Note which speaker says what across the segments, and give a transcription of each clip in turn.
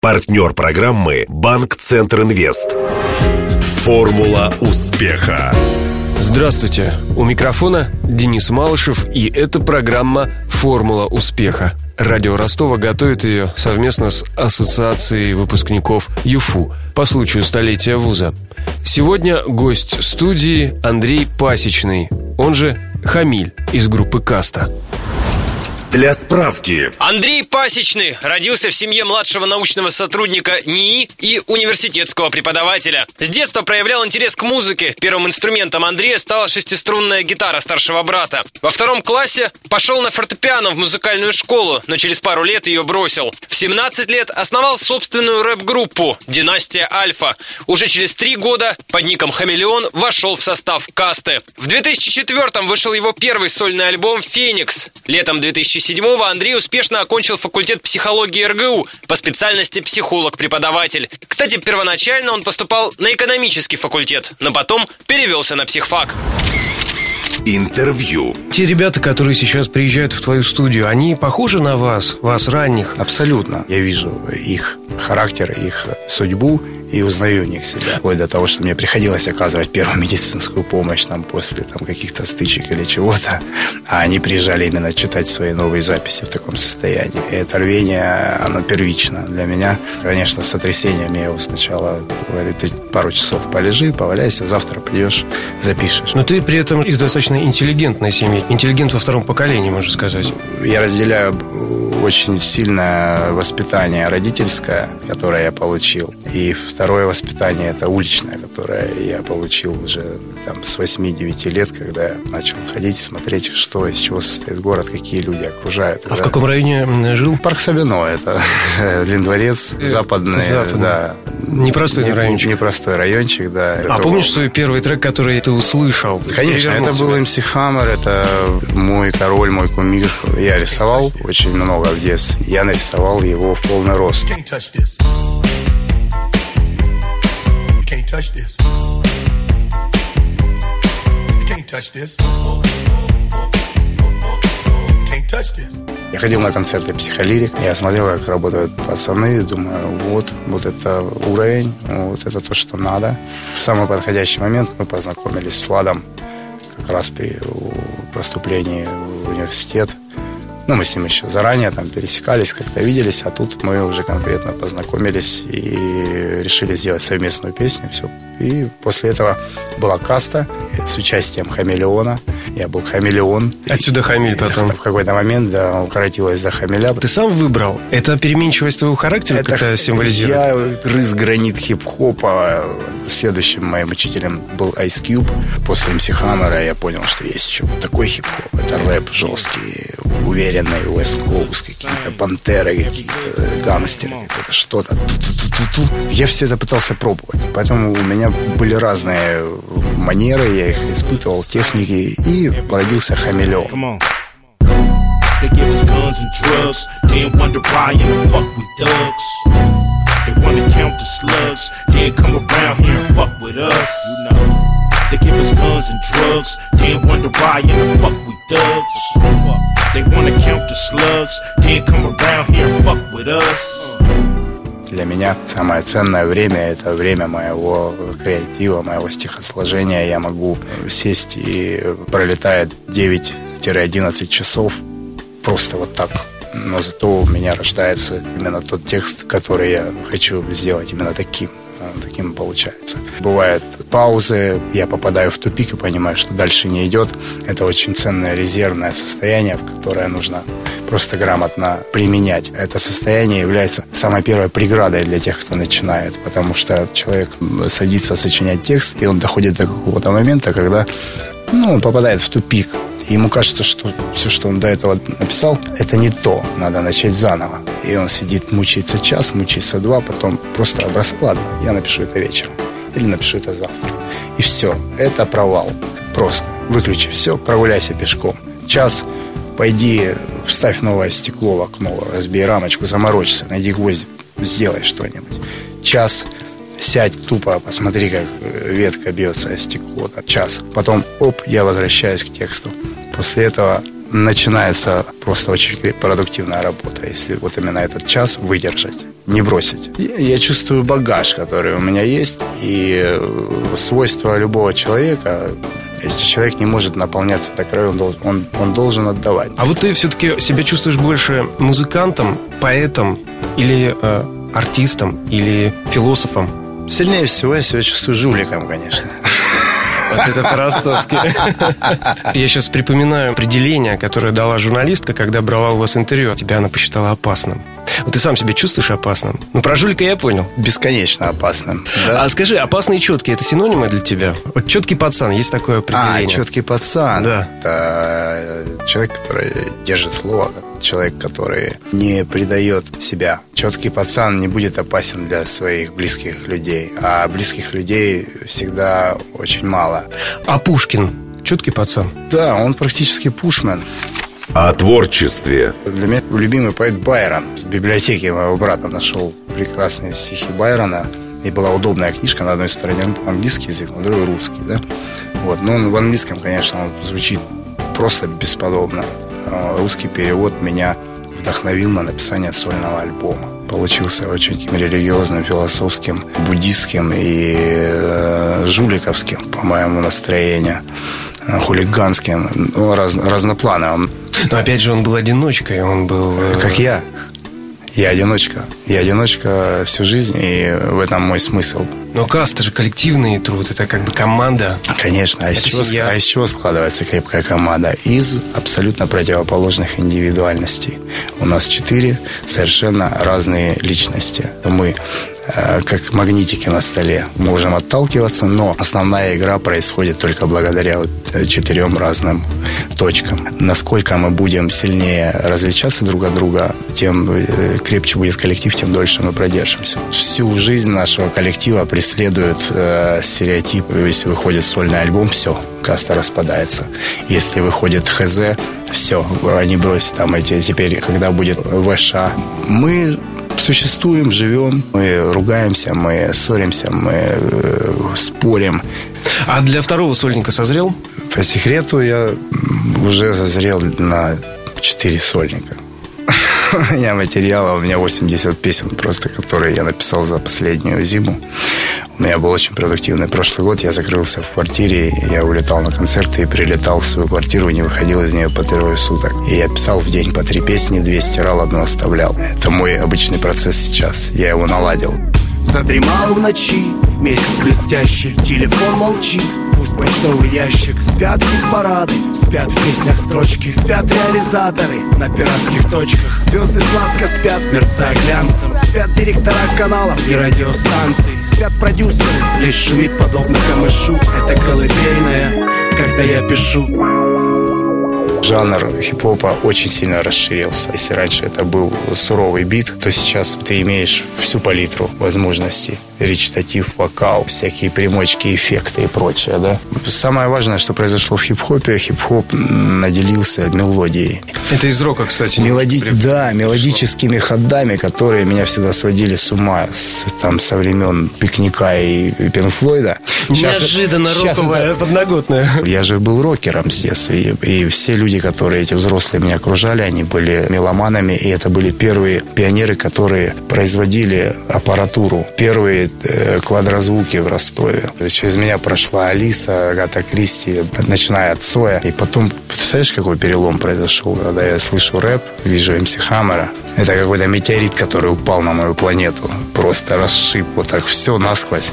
Speaker 1: Партнер программы «Банк Центр Инвест». Формула успеха.
Speaker 2: Здравствуйте. У микрофона Денис Малышев, и это программа «Формула успеха». Радио Ростова готовит ее совместно с Ассоциацией выпускников ЮФУ по случаю столетия вуза. Сегодня гость студии Андрей Пасечный, он же Хамиль из группы «Каста».
Speaker 1: Для справки.
Speaker 3: Андрей Пасечный родился в семье младшего научного сотрудника НИИ и университетского преподавателя. С детства проявлял интерес к музыке. Первым инструментом Андрея стала шестиструнная гитара старшего брата. Во втором классе пошел на фортепиано в музыкальную школу, но через пару лет ее бросил. В 17 лет основал собственную рэп-группу «Династия Альфа». Уже через три года под ником «Хамелеон» вошел в состав касты. В 2004 вышел его первый сольный альбом «Феникс». Летом 2000 2007-го Андрей успешно окончил факультет психологии РГУ по специальности психолог-преподаватель. Кстати, первоначально он поступал на экономический факультет, но потом перевелся на психфак.
Speaker 1: Интервью.
Speaker 2: Те ребята, которые сейчас приезжают в твою студию, они похожи на вас, вас ранних?
Speaker 4: Абсолютно. Я вижу их характер, их судьбу и узнаю в них себя. Вплоть до того, что мне приходилось оказывать первую медицинскую помощь там, после там, каких-то стычек или чего-то. А они приезжали именно читать свои новые записи в таком состоянии. И это рвение, оно первично для меня. Конечно, с сотрясением я его сначала говорю, ты пару часов полежи, поваляйся, завтра придешь, запишешь.
Speaker 2: Но ты при этом из достаточно интеллигентной семьи. Интеллигент во втором поколении, можно сказать.
Speaker 4: Я разделяю очень сильное воспитание родительское, которое я получил. И второе воспитание – это уличное, которое я получил уже там, с 8-9 лет, когда я начал ходить и смотреть, что, из чего состоит город, какие люди окружают.
Speaker 2: А в каком районе жил?
Speaker 4: Парк Савино, это Линдворец, э, западный, западный. да.
Speaker 2: Непростой не, райончик.
Speaker 4: Непростой райончик, да.
Speaker 2: А это помнишь свой первый трек, который ты услышал?
Speaker 4: Конечно, это был MC Hammer, это мой король, мой кумир. Я рисовал очень много в детстве. Я нарисовал его в полный рост. Touch this. Я ходил на концерты психолирик, я смотрел, как работают пацаны, думаю, вот, вот это уровень, вот это то, что надо. В самый подходящий момент мы познакомились с Ладом как раз при поступлении в университет. Ну, мы с ним еще заранее там пересекались, как-то виделись, а тут мы уже конкретно познакомились и решили сделать совместную песню. Все. И после этого была каста с участием Хамелеона. Я был хамелеон.
Speaker 2: Отсюда хамель потом.
Speaker 4: В какой-то момент, да, укоротилась до хамеля.
Speaker 2: Ты сам выбрал? Это переменчивость твоего характера это как-то символизирует?
Speaker 4: Я рыс гранит хип-хопа. Следующим моим учителем был Ice Cube. После MC Hammer я понял, что есть еще такой хип-хоп. Это рэп жесткий, уверенный, West Coast, какие-то пантеры, какие-то гангстеры, какое-то что-то. Я все это пытался пробовать. Поэтому у меня были разные манеры, я их испытывал, техники, и родился хамелеон. They give us guns and drugs, then wonder why in the fuck we thugs. They wanna count the slugs, then come around here and fuck with us. You know. They give us guns and drugs, then wonder why in the fuck we thugs. They wanna count the slugs, then come around here and fuck with us. Для меня самое ценное время – это время моего креатива, моего стихосложения. Я могу сесть и пролетает 9-11 часов просто вот так. Но зато у меня рождается именно тот текст, который я хочу сделать именно таким таким получается. Бывают паузы, я попадаю в тупик и понимаю, что дальше не идет. Это очень ценное резервное состояние, которое нужно просто грамотно применять. Это состояние является самой первой преградой для тех, кто начинает, потому что человек садится сочинять текст, и он доходит до какого-то момента, когда ну, он попадает в тупик. И ему кажется, что все, что он до этого написал, это не то. Надо начать заново. И он сидит, мучается час, мучается два, потом просто бросает. Ладно, я напишу это вечером. Или напишу это завтра. И все. Это провал. Просто. Выключи все, прогуляйся пешком. Час, пойди, вставь новое стекло в окно, разбей рамочку, заморочься, найди гвоздь, сделай что-нибудь. Час, сядь тупо, посмотри, как ветка бьется о стекло. Час. Потом, оп, я возвращаюсь к тексту. После этого начинается просто очень продуктивная работа, если вот именно этот час выдержать, не бросить. Я чувствую багаж, который у меня есть, и э, свойства любого человека человек не может наполняться до края, он должен, он, он должен отдавать.
Speaker 2: А вот ты все-таки себя чувствуешь больше музыкантом, поэтом или э, артистом, или философом?
Speaker 4: Сильнее всего я себя чувствую жуликом, конечно.
Speaker 2: Вот это по-ростовски. Я сейчас припоминаю определение, которое дала журналистка, когда брала у вас интервью. Тебя она посчитала опасным. Вот ты сам себя чувствуешь опасным? Ну, про жулика я понял.
Speaker 4: Бесконечно опасным.
Speaker 2: Да? А скажи, опасный и четкий – это синонимы для тебя? Вот четкий пацан, есть такое определение?
Speaker 4: А, четкий пацан.
Speaker 2: Да.
Speaker 4: Это человек, который держит слово, человек, который не предает себя. Четкий пацан не будет опасен для своих близких людей, а близких людей всегда очень мало.
Speaker 2: А Пушкин? Четкий пацан?
Speaker 4: Да, он практически пушмен.
Speaker 1: О творчестве.
Speaker 4: Для меня любимый поэт Байрон. В библиотеке моего брата нашел прекрасные стихи Байрона. И была удобная книжка, на одной стороне английский язык, на другой русский, да? Вот. Но он в английском, конечно, он звучит просто бесподобно. А русский перевод меня вдохновил на написание сольного альбома. Получился очень религиозным, философским, буддистским и э, жуликовским, по моему настроению хулиганским, ну, раз, разноплановым.
Speaker 2: Но опять же, он был одиночкой, он был...
Speaker 4: Э, как я. Я одиночка. Я одиночка всю жизнь, и в этом мой смысл.
Speaker 2: Но каста же коллективный труд, это как бы команда.
Speaker 4: Конечно, а из, чего, а из чего складывается крепкая команда? Из абсолютно противоположных индивидуальностей. У нас четыре совершенно разные личности. Мы как магнитики на столе. Можем отталкиваться, но основная игра происходит только благодаря вот э, четырем разным точкам. Насколько мы будем сильнее различаться друг от друга, тем э, крепче будет коллектив, тем дольше мы продержимся. Всю жизнь нашего коллектива преследует э, стереотип. Если выходит сольный альбом, все, каста распадается. Если выходит ХЗ, все, они бросят там эти теперь, когда будет ВШ. Мы существуем, живем, мы ругаемся, мы ссоримся, мы э, спорим.
Speaker 2: А для второго сольника созрел?
Speaker 4: По секрету я уже созрел на четыре сольника. У меня материала, у меня 80 песен просто, которые я написал за последнюю зиму. У меня был очень продуктивный прошлый год. Я закрылся в квартире, я улетал на концерты и прилетал в свою квартиру, не выходил из нее по трое суток. И я писал в день по три песни, две стирал, одну оставлял. Это мой обычный процесс сейчас. Я его наладил.
Speaker 5: Задремал в ночи, месяц блестящий, телефон молчит. Пусть почтовый ящик. Спят парады, спят в песнях строчки. Спят реализаторы на пиратских точках. Звезды сладко спят, мерцая глянцем. Спят директора каналов и радиостанций. Спят продюсеры, лишь шумит подобно камышу. Это колыбельная, когда я пишу.
Speaker 4: Жанр хип-хопа очень сильно расширился. Если раньше это был суровый бит, то сейчас ты имеешь всю палитру возможностей речитатив, вокал, всякие примочки, эффекты и прочее, да. Самое важное, что произошло в хип-хопе, хип-хоп наделился мелодией.
Speaker 2: Это из рока, кстати.
Speaker 4: Мелоди... Да, мелодическими ходами, которые меня всегда сводили с ума с, там, со времен пикника и Пинк Флойда.
Speaker 2: Неожиданно сейчас роковая, это... подноготная.
Speaker 4: Я же был рокером с детства, и, и все люди, которые эти взрослые меня окружали, они были меломанами, и это были первые пионеры, которые производили аппаратуру, первые э, квадрозвуки в Ростове. Через меня прошла Алиса, Агата Кристи, начиная от Соя. И потом, представляешь, какой перелом произошел, когда я слышу рэп, вижу МС Хаммера. Это какой-то метеорит, который упал на мою планету. Просто расшиб вот так все насквозь.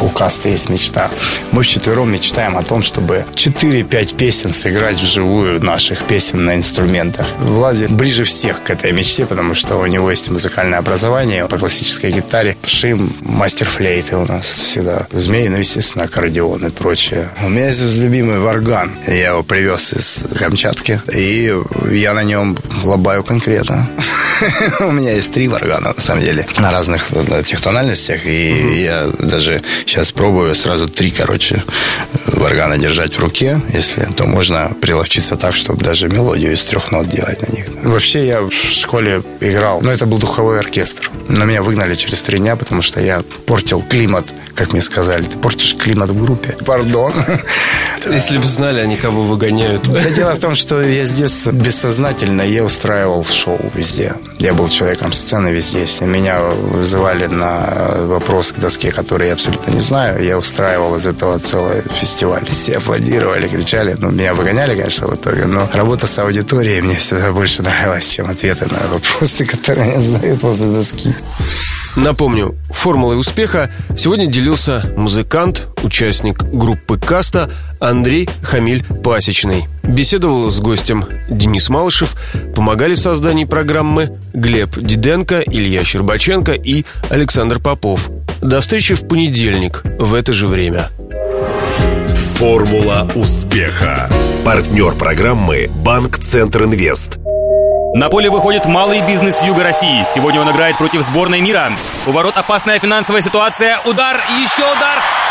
Speaker 4: У Каста есть мечта. Мы вчетвером мечтаем о том, чтобы 4-5 песен сыграть вживую наших песен на инструментах. Влади ближе всех к этой мечте, потому что у него есть музыкальное образование по классической гитаре. Шим, мастер флейты у нас всегда. Змеи, ну, естественно, аккордеон и прочее. У меня есть любимый варган. Я его привез из Камчатки, и я на нем лобаю конкретно. У меня есть три варгана, на самом деле, на разных этих тональностях. И я даже сейчас пробую сразу три, короче, варгана держать в руке. Если, то можно приловчиться так, чтобы даже мелодию из трех нот делать на них. Вообще я в школе играл, но это был духовой оркестр. Но меня выгнали через три дня, потому что я портил климат как мне сказали, ты портишь климат в группе. Пардон.
Speaker 2: Если бы знали, они кого выгоняют.
Speaker 4: Да, дело в том, что я с детства бессознательно я устраивал шоу везде. Я был человеком сцены везде. Если меня вызывали на вопрос к доске, который я абсолютно не знаю, я устраивал из этого целый фестиваль. Все аплодировали, кричали. Ну, меня выгоняли, конечно, в итоге. Но работа с аудиторией мне всегда больше нравилась, чем ответы на вопросы, которые меня задают после доски.
Speaker 2: Напомню, формулой успеха сегодня делился музыкант, участник группы «Каста» Андрей Хамиль Пасечный. Беседовал с гостем Денис Малышев, помогали в создании программы Глеб Диденко, Илья Щербаченко и Александр Попов. До встречи в понедельник в это же время.
Speaker 1: Формула успеха. Партнер программы «Банк Центр Инвест».
Speaker 6: На поле выходит малый бизнес Юга России. Сегодня он играет против сборной мира. У ворот опасная финансовая ситуация. Удар еще удар.